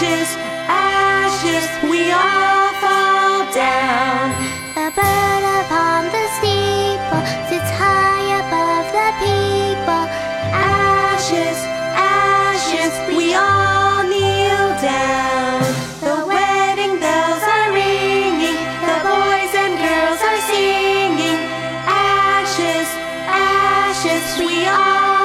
Ashes, ashes, we all fall down. The bird upon the steeple sits high above the people. Ashes, ashes, we all kneel down. The wedding bells are ringing, the boys and girls are singing. Ashes, ashes, we all